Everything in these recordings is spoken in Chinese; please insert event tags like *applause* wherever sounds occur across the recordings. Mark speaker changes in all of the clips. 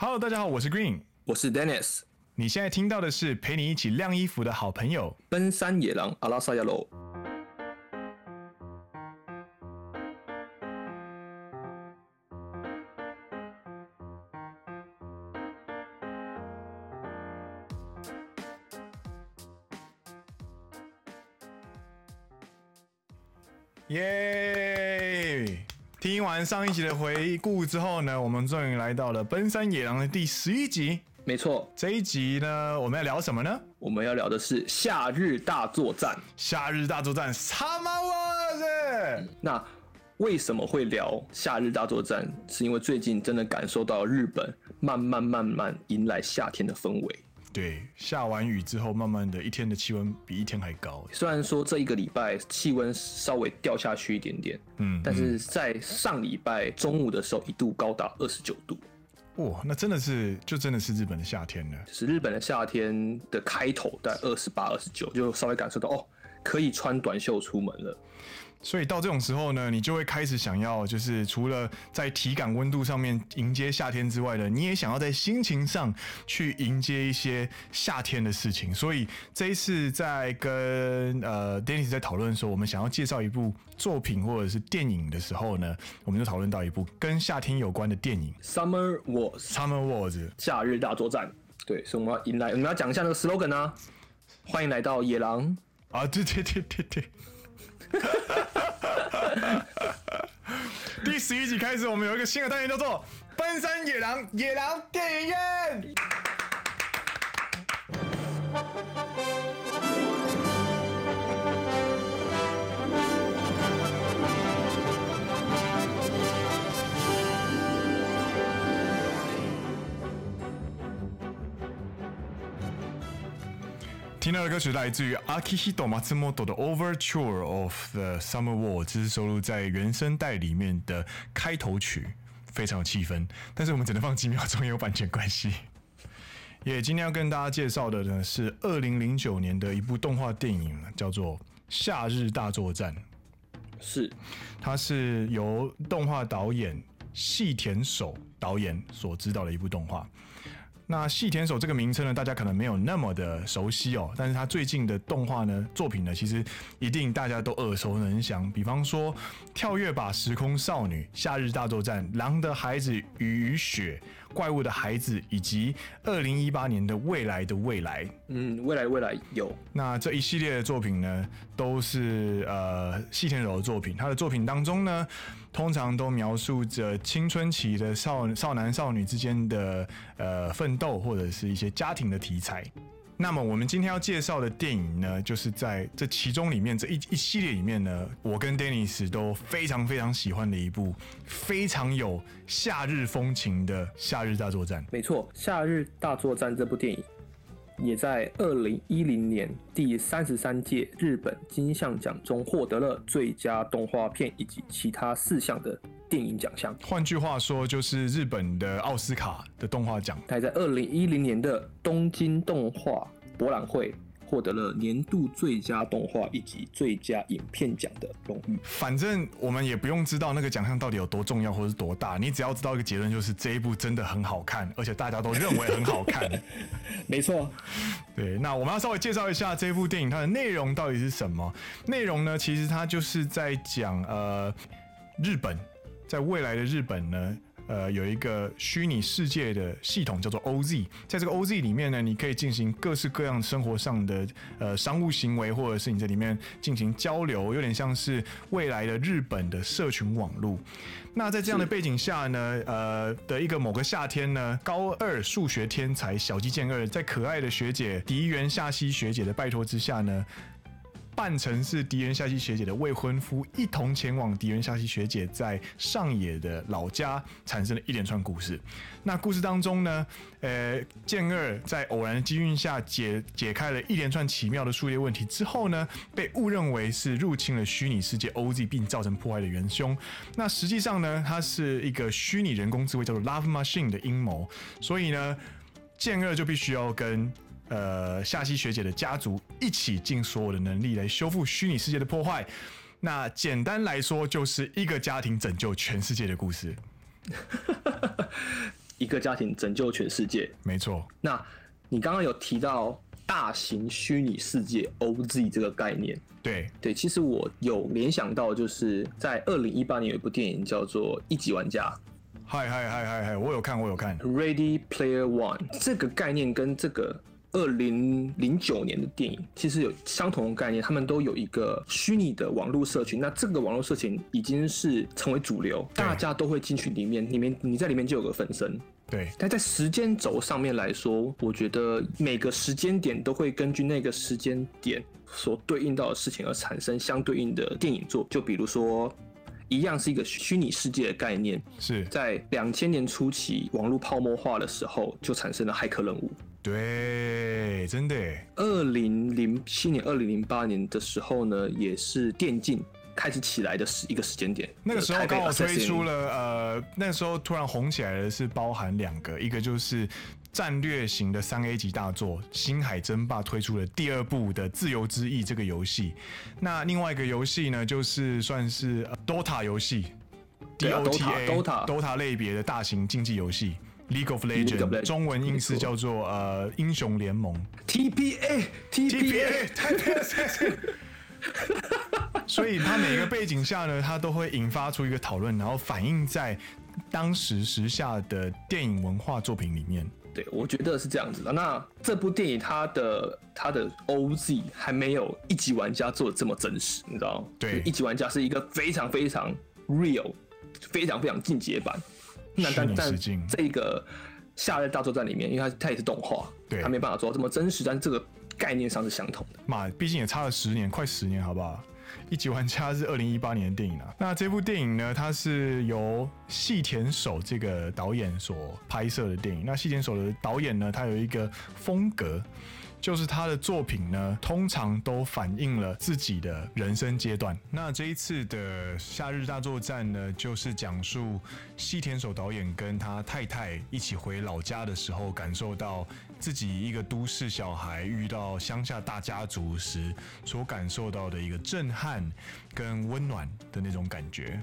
Speaker 1: Hello，大家好，我是 Green，
Speaker 2: 我是 Dennis。
Speaker 1: 你现在听到的是陪你一起晾衣服的好朋友——
Speaker 2: 奔山野狼阿拉
Speaker 1: 萨亚罗。上一集的回顾之后呢，我们终于来到了《奔山野狼》的第十一集。
Speaker 2: 没错，
Speaker 1: 这一集呢，我们要聊什么呢？
Speaker 2: 我们要聊的是夏日大作战。
Speaker 1: 夏日大作战。
Speaker 2: 那为什么会聊夏日大作战？是因为最近真的感受到日本慢慢慢慢迎来夏天的氛围。
Speaker 1: 对，下完雨之后，慢慢的一天的气温比一天还高。
Speaker 2: 虽然说这一个礼拜气温稍微掉下去一点点，嗯，但是在上礼拜中午的时候，一度高达二十九度。
Speaker 1: 哇，那真的是，就真的是日本的夏天了。
Speaker 2: 是日本的夏天的开头，在二十八、二十九，就稍微感受到哦，可以穿短袖出门了。
Speaker 1: 所以到这种时候呢，你就会开始想要，就是除了在体感温度上面迎接夏天之外呢，你也想要在心情上去迎接一些夏天的事情。所以这一次在跟呃 Dennis 在讨论说，我们想要介绍一部作品或者是电影的时候呢，我们就讨论到一部跟夏天有关的电影《
Speaker 2: Summer Wars》。
Speaker 1: Summer Wars，
Speaker 2: 夏日大作战。对，所以我们要迎来，我们要讲一下那个 slogan 啊，欢迎来到野郎
Speaker 1: 啊！对对对对对。第十一集开始，我们有一个新的单元叫做“奔山野狼”，野狼电影院。听到的歌曲来自于 Akihito Matsumoto 的 Overture of the Summer Wars，这是收录在原声带里面的开头曲，非常有气氛。但是我们只能放几秒钟，有版权关系。*laughs* 也、今天要跟大家介绍的呢是二零零九年的一部动画电影，叫做《夏日大作战》。
Speaker 2: 是，
Speaker 1: 它是由动画导演细田守导演所指导的一部动画。那细田守这个名称呢，大家可能没有那么的熟悉哦，但是他最近的动画呢作品呢，其实一定大家都耳熟能详。比方说《跳跃吧时空少女》、《夏日大作战》、《狼的孩子雨雪》、《怪物的孩子》，以及二零一八年的《未来的未来》。
Speaker 2: 嗯，未来未来有。那
Speaker 1: 这一系列的作品呢，都是呃细田柔的作品。他的作品当中呢，通常都描述着青春期的少少男少女之间的呃奋斗或者是一些家庭的题材。那么我们今天要介绍的电影呢，就是在这其中里面这一一系列里面呢，我跟 Dennis 都非常非常喜欢的一部非常有夏日风情的《夏日大作战》。
Speaker 2: 没错，《夏日大作战》这部电影也在二零一零年第三十三届日本金像奖中获得了最佳动画片以及其他四项的。电影奖项，
Speaker 1: 换句话说，就是日本的奥斯卡的动画奖。
Speaker 2: 他还在二零一零年的东京动画博览会获得了年度最佳动画以及最佳影片奖的荣誉。
Speaker 1: 反正我们也不用知道那个奖项到底有多重要或是多大，你只要知道一个结论，就是这一部真的很好看，而且大家都认为很好看。*laughs*
Speaker 2: 没错，
Speaker 1: 对。那我们要稍微介绍一下这部电影它的内容到底是什么？内容呢，其实它就是在讲呃日本。在未来的日本呢，呃，有一个虚拟世界的系统叫做 OZ，在这个 OZ 里面呢，你可以进行各式各样生活上的呃商务行为，或者是你在里面进行交流，有点像是未来的日本的社群网络。那在这样的背景下呢，呃的一个某个夏天呢，高二数学天才小矶健二在可爱的学姐荻原夏希学姐的拜托之下呢。扮成是荻原夏希学姐的未婚夫，一同前往荻原夏希学姐在上野的老家，产生了一连串故事。那故事当中呢，呃，健二在偶然的机运下解解开了一连串奇妙的数列问题之后呢，被误认为是入侵了虚拟世界 OZ 并造成破坏的元凶。那实际上呢，它是一个虚拟人工智慧叫做 Love Machine 的阴谋。所以呢，健二就必须要跟。呃，夏希学姐的家族一起尽所有的能力来修复虚拟世界的破坏。那简单来说，就是一个家庭拯救全世界的故事。*laughs*
Speaker 2: 一个家庭拯救全世界。
Speaker 1: 没错。
Speaker 2: 那你刚刚有提到大型虚拟世界 OZ 这个概念，
Speaker 1: 对
Speaker 2: 对，其实我有联想到，就是在二零一八年有一部电影叫做《一级玩家》。
Speaker 1: 嗨嗨嗨嗨嗨，我有看，我有看。
Speaker 2: Ready Player One 这个概念跟这个。二零零九年的电影其实有相同的概念，他们都有一个虚拟的网络社群。那这个网络社群已经是成为主流，大家都会进去里面，里面你在里面就有个分身。
Speaker 1: 对，
Speaker 2: 但在时间轴上面来说，我觉得每个时间点都会根据那个时间点所对应到的事情而产生相对应的电影作。就比如说，一样是一个虚拟世界的概念，
Speaker 1: 是在
Speaker 2: 两千年初期网络泡沫化的时候，就产生了骇客任务。
Speaker 1: 对，真的。
Speaker 2: 二零零七年、二零零八年的时候呢，也是电竞开始起来的时一个时间点。
Speaker 1: 那个时候刚好推出了，呃，那时候突然红起来的是包含两个，一个就是战略型的三 A 级大作《星海争霸》推出了第二部的《自由之翼》这个游戏。那另外一个游戏呢，就是算是 DOTA 游戏，DOTA，DOTA DOTA 类别的大型竞技游戏。League of Legends，中文意思叫做呃英雄联盟。
Speaker 2: TPA，TPA，太太太。
Speaker 1: 所以它每个背景下呢，它都会引发出一个讨论，然后反映在当时时下的电影文化作品里面。
Speaker 2: 对，我觉得是这样子的。那这部电影它的它的 OZ 还没有一级玩家做的这么真实，你知道吗？
Speaker 1: 对，
Speaker 2: 一级玩家是一个非常非常 real，非常非常进阶版。那但但这个夏日大作战里面，因为它它也是动画，对，它没办法做到这么真实，但这个概念上是相同的。
Speaker 1: 嘛，毕竟也差了十年，快十年，好不好？一级玩家是二零一八年的电影啊。那这部电影呢，它是由细田守这个导演所拍摄的电影。那细田守的导演呢，他有一个风格。就是他的作品呢，通常都反映了自己的人生阶段。那这一次的《夏日大作战》呢，就是讲述细田守导演跟他太太一起回老家的时候，感受到自己一个都市小孩遇到乡下大家族时所感受到的一个震撼跟温暖的那种感觉。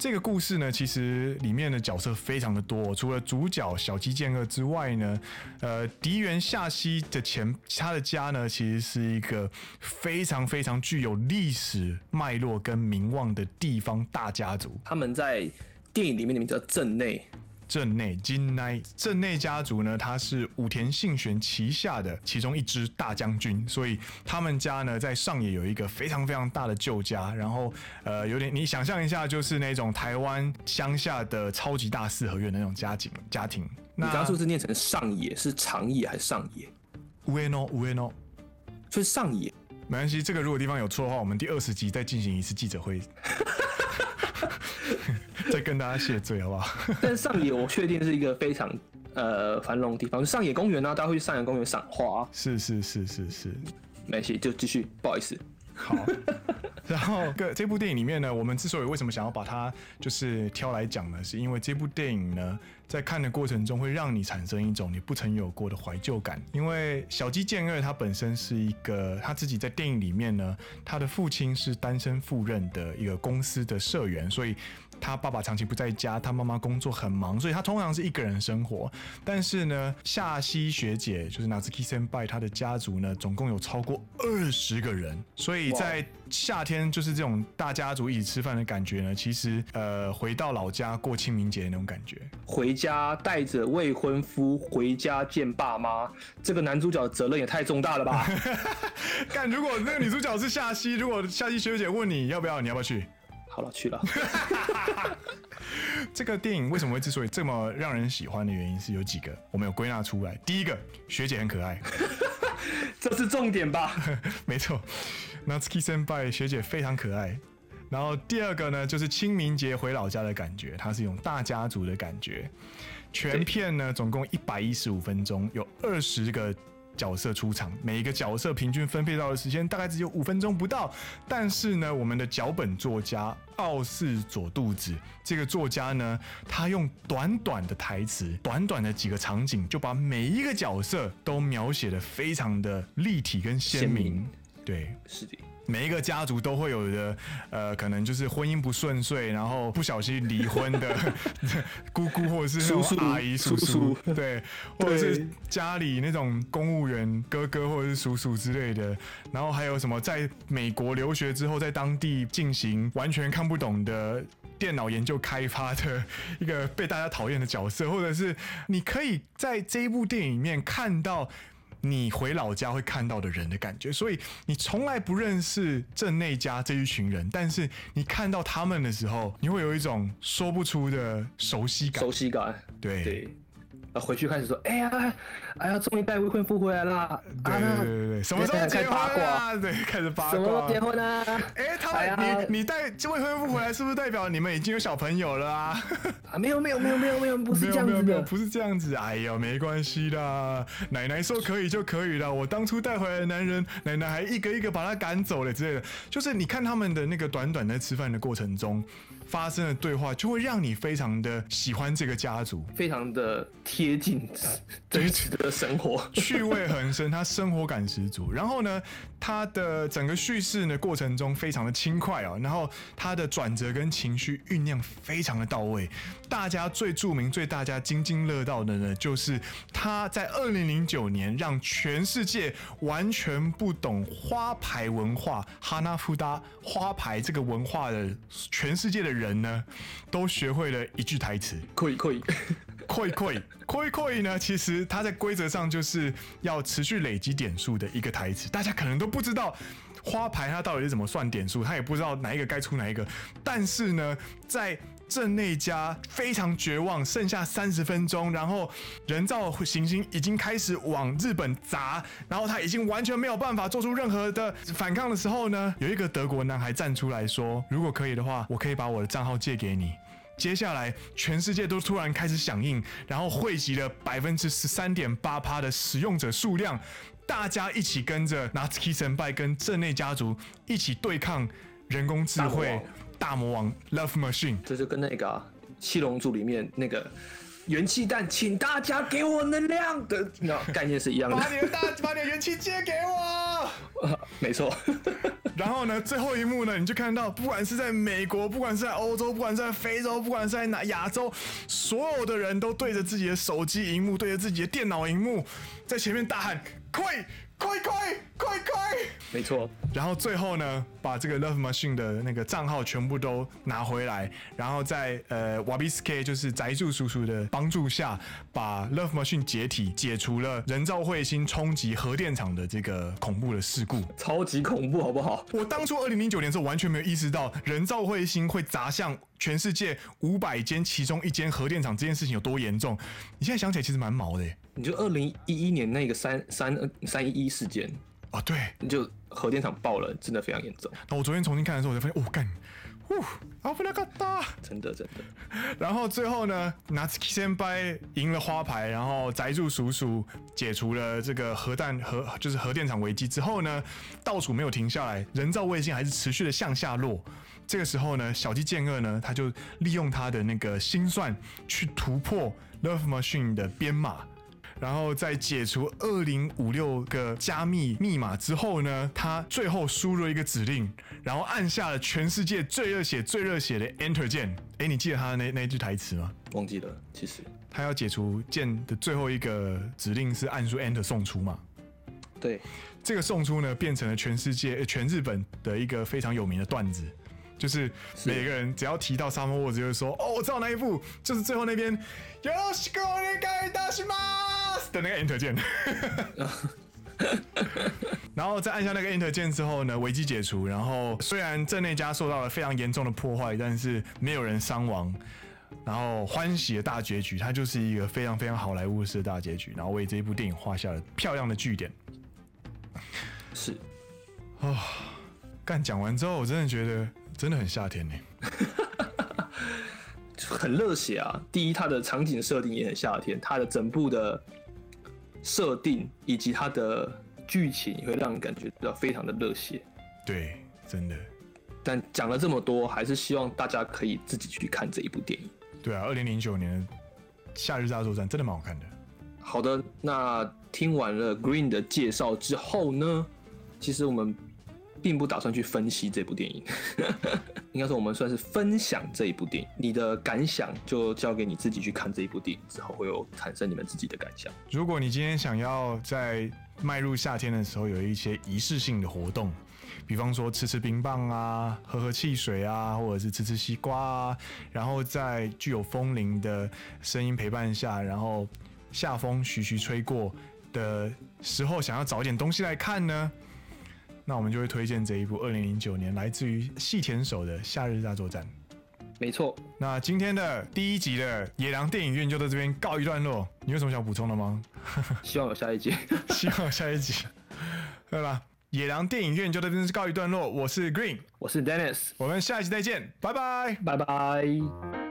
Speaker 1: 这个故事呢，其实里面的角色非常的多，除了主角小鸡健二之外呢，呃，荻原夏希的前他的家呢，其实是一个非常非常具有历史脉络跟名望的地方大家族。
Speaker 2: 他们在电影里面的名叫镇内。
Speaker 1: 镇内金奈镇内家族呢，他是武田信玄旗下的其中一支大将军，所以他们家呢在上野有一个非常非常大的旧家，然后呃有点你想象一下，就是那种台湾乡下的超级大四合院的那种家境家庭。
Speaker 2: 你刚刚是不是念成上野？是长野还是上野？
Speaker 1: 乌诶诺乌诶诺，
Speaker 2: 就是上野。
Speaker 1: 没关系，这个如果地方有错的话，我们第二十集再进行一次记者会。*laughs* *laughs* 再跟大家谢罪好不好？*laughs*
Speaker 2: 但上野我确定是一个非常呃繁荣的地方，上野公园呢、啊，大家会去上野公园赏花。
Speaker 1: 是是是是是，
Speaker 2: 没事就继续，不好意思。
Speaker 1: 好，然后个这部电影里面呢，我们之所以为什么想要把它就是挑来讲呢，是因为这部电影呢，在看的过程中会让你产生一种你不曾有过的怀旧感。因为小鸡健二他本身是一个他自己在电影里面呢，他的父亲是单身赴任的一个公司的社员，所以。他爸爸长期不在家，他妈妈工作很忙，所以他通常是一个人生活。但是呢，夏希学姐就是 Natsuki Senpai，她的家族呢，总共有超过二十个人，所以在夏天就是这种大家族一起吃饭的感觉呢，其实呃，回到老家过清明节的那种感觉。
Speaker 2: 回家带着未婚夫回家见爸妈，这个男主角的责任也太重大了吧？*laughs*
Speaker 1: 干，如果那个女主角是夏希，如果夏希学姐问你要不要，你要不要去？
Speaker 2: 好了，去了。*laughs*
Speaker 1: 这个电影为什么会之所以这么让人喜欢的原因是有几个，我们有归纳出来。第一个，学姐很可爱，*laughs*
Speaker 2: 这是重点吧？
Speaker 1: 没错，Natsuki Senpai 学姐非常可爱。然后第二个呢，就是清明节回老家的感觉，它是一种大家族的感觉。全片呢，总共一百一十五分钟，有二十个。角色出场，每一个角色平均分配到的时间大概只有五分钟不到。但是呢，我们的脚本作家奥氏左肚子这个作家呢，他用短短的台词、短短的几个场景，就把每一个角色都描写的非常的立体跟鲜明。鲜明。对，
Speaker 2: 是的。
Speaker 1: 每一个家族都会有的，呃，可能就是婚姻不顺遂，然后不小心离婚的 *laughs* 姑姑或者是叔叔阿姨叔叔，对，或者是家里那种公务员哥哥或者是叔叔之类的，然后还有什么在美国留学之后，在当地进行完全看不懂的电脑研究开发的一个被大家讨厌的角色，或者是你可以在这一部电影里面看到。你回老家会看到的人的感觉，所以你从来不认识镇内家这一群人，但是你看到他们的时候，你会有一种说不出的熟悉感。
Speaker 2: 熟悉感，
Speaker 1: 对。
Speaker 2: 对回去开始说，哎呀，哎呀，终于带未婚夫回来了。
Speaker 1: 对对对对，什么时候结婚啊？对，开始八卦。
Speaker 2: 什么时候结婚啊？
Speaker 1: 哎，他们，你你带未婚夫回来，是不是代表你们已经有小朋友了啊？
Speaker 2: 啊，没有没有没有没有没有，不是这样子的，
Speaker 1: 没有，不是这样子。哎呦，没关系的，奶奶说可以就可以了。我当初带回来的男人，奶奶还一个一个把他赶走了之类的。就是你看他们的那个短短的吃饭的过程中。发生的对话就会让你非常的喜欢这个家族，
Speaker 2: 非常的贴近真实的生活，
Speaker 1: 趣味很深，他生活感十足。然后呢，他的整个叙事呢过程中非常的轻快哦，然后他的转折跟情绪酝酿非常的到位。大家最著名、最大家津津乐道的呢，就是他在二零零九年让全世界完全不懂花牌文化哈纳夫达花牌这个文化的全世界的人。人呢，都学会了一句台词，
Speaker 2: 可以可以，
Speaker 1: 可以可以，可以可以呢。其实它在规则上就是要持续累积点数的一个台词。大家可能都不知道花牌它到底是怎么算点数，他也不知道哪一个该出哪一个。但是呢，在镇内家非常绝望，剩下三十分钟，然后人造行星已经开始往日本砸，然后他已经完全没有办法做出任何的反抗的时候呢，有一个德国男孩站出来说：“如果可以的话，我可以把我的账号借给你。”接下来，全世界都突然开始响应，然后汇集了百分之十三点八趴的使用者数量，大家一起跟着 Natsuki 先辈跟镇内家族一起对抗人工智慧。大魔王 Love Machine，
Speaker 2: 这就跟那个、啊《七龙珠》里面那个元气弹，请大家给我能量的那概念是一样的。
Speaker 1: 把你的大，*laughs* 把你的元气借给我。
Speaker 2: 啊、没错。*laughs*
Speaker 1: 然后呢，最后一幕呢，你就看到，不管是在美国，不管是在欧洲，不管是在非洲，不管是在哪亚洲，所有的人都对着自己的手机荧幕，对着自己的电脑荧幕，在前面大喊：“快！”快快快快！
Speaker 2: 没错，
Speaker 1: 然后最后呢，把这个 Love Machine 的那个账号全部都拿回来，然后在呃 wabi sk 就是宅住叔叔的帮助下，把 Love Machine 解体，解除了人造彗星冲击核电厂的这个恐怖的事故。
Speaker 2: 超级恐怖，好不好？
Speaker 1: 我当初二零零九年的时候完全没有意识到人造彗星会砸向全世界五百间其中一间核电厂这件事情有多严重。你现在想起来其实蛮毛的耶。
Speaker 2: 你就二零一一年那个三三三一一事件
Speaker 1: 啊、哦，对，
Speaker 2: 你就核电厂爆了，真的非常严重。
Speaker 1: 那我昨天重新看的时候，我就发现，哦干，呼，阿布拉卡达，
Speaker 2: 真的真的。*laughs*
Speaker 1: 然后最后呢，Natsuki 先辈赢了花牌，然后宅住叔叔解除了这个核弹核就是核电厂危机之后呢，倒数没有停下来，人造卫星还是持续的向下落。这个时候呢，小鸡健二呢，他就利用他的那个心算去突破 Love Machine 的编码。然后在解除二零五六个加密密码之后呢，他最后输入一个指令，然后按下了全世界最热血、最热血的 Enter 键。哎，你记得他的那那句台词吗？
Speaker 2: 忘记了。其实
Speaker 1: 他要解除键的最后一个指令是按住 Enter 送出嘛？
Speaker 2: 对，
Speaker 1: 这个送出呢，变成了全世界、全日本的一个非常有名的段子。就是每个人只要提到 Summer Wars，就会说：“哦，我知道哪一部，就是最后那边よろしくお愿いいたします 的那个 Enter 键。*laughs* ”然后再按下那个 Enter 键之后呢，危机解除。然后虽然镇内家受到了非常严重的破坏，但是没有人伤亡。然后欢喜的大结局，它就是一个非常非常好莱坞式的大结局。然后为这一部电影画下了漂亮的句点。
Speaker 2: 是
Speaker 1: 啊，干讲完之后，我真的觉得。真的很夏天呢，*laughs*
Speaker 2: 很热血啊！第一，它的场景设定也很夏天，它的整部的设定以及它的剧情会让人感觉到非常的热血。
Speaker 1: 对，真的。
Speaker 2: 但讲了这么多，还是希望大家可以自己去看这一部电影。
Speaker 1: 对啊，二零零九年《夏日大作战》真的蛮好看的。
Speaker 2: 好的，那听完了 Green 的介绍之后呢，其实我们。并不打算去分析这部电影，*laughs* 应该说我们算是分享这一部电影。你的感想就交给你自己去看这一部电影之后，会有产生你们自己的感想。
Speaker 1: 如果你今天想要在迈入夏天的时候有一些仪式性的活动，比方说吃吃冰棒啊，喝喝汽水啊，或者是吃吃西瓜啊，然后在具有风铃的声音陪伴下，然后夏风徐徐吹过的时候，想要找点东西来看呢，那我们就会推荐这一部二零零九年来自于细田守的《夏日大作战》。
Speaker 2: 没错。那
Speaker 1: 今天的第一集的野狼电影院就到这边告一段落。你有什么想补充的吗？*laughs*
Speaker 2: 希望有下一集。
Speaker 1: 希望有下一集。*laughs* 对吧？野狼电影院就到这边告一段落。我是 Green，
Speaker 2: 我是 Dennis，
Speaker 1: 我们下一集再见，拜拜，
Speaker 2: 拜拜。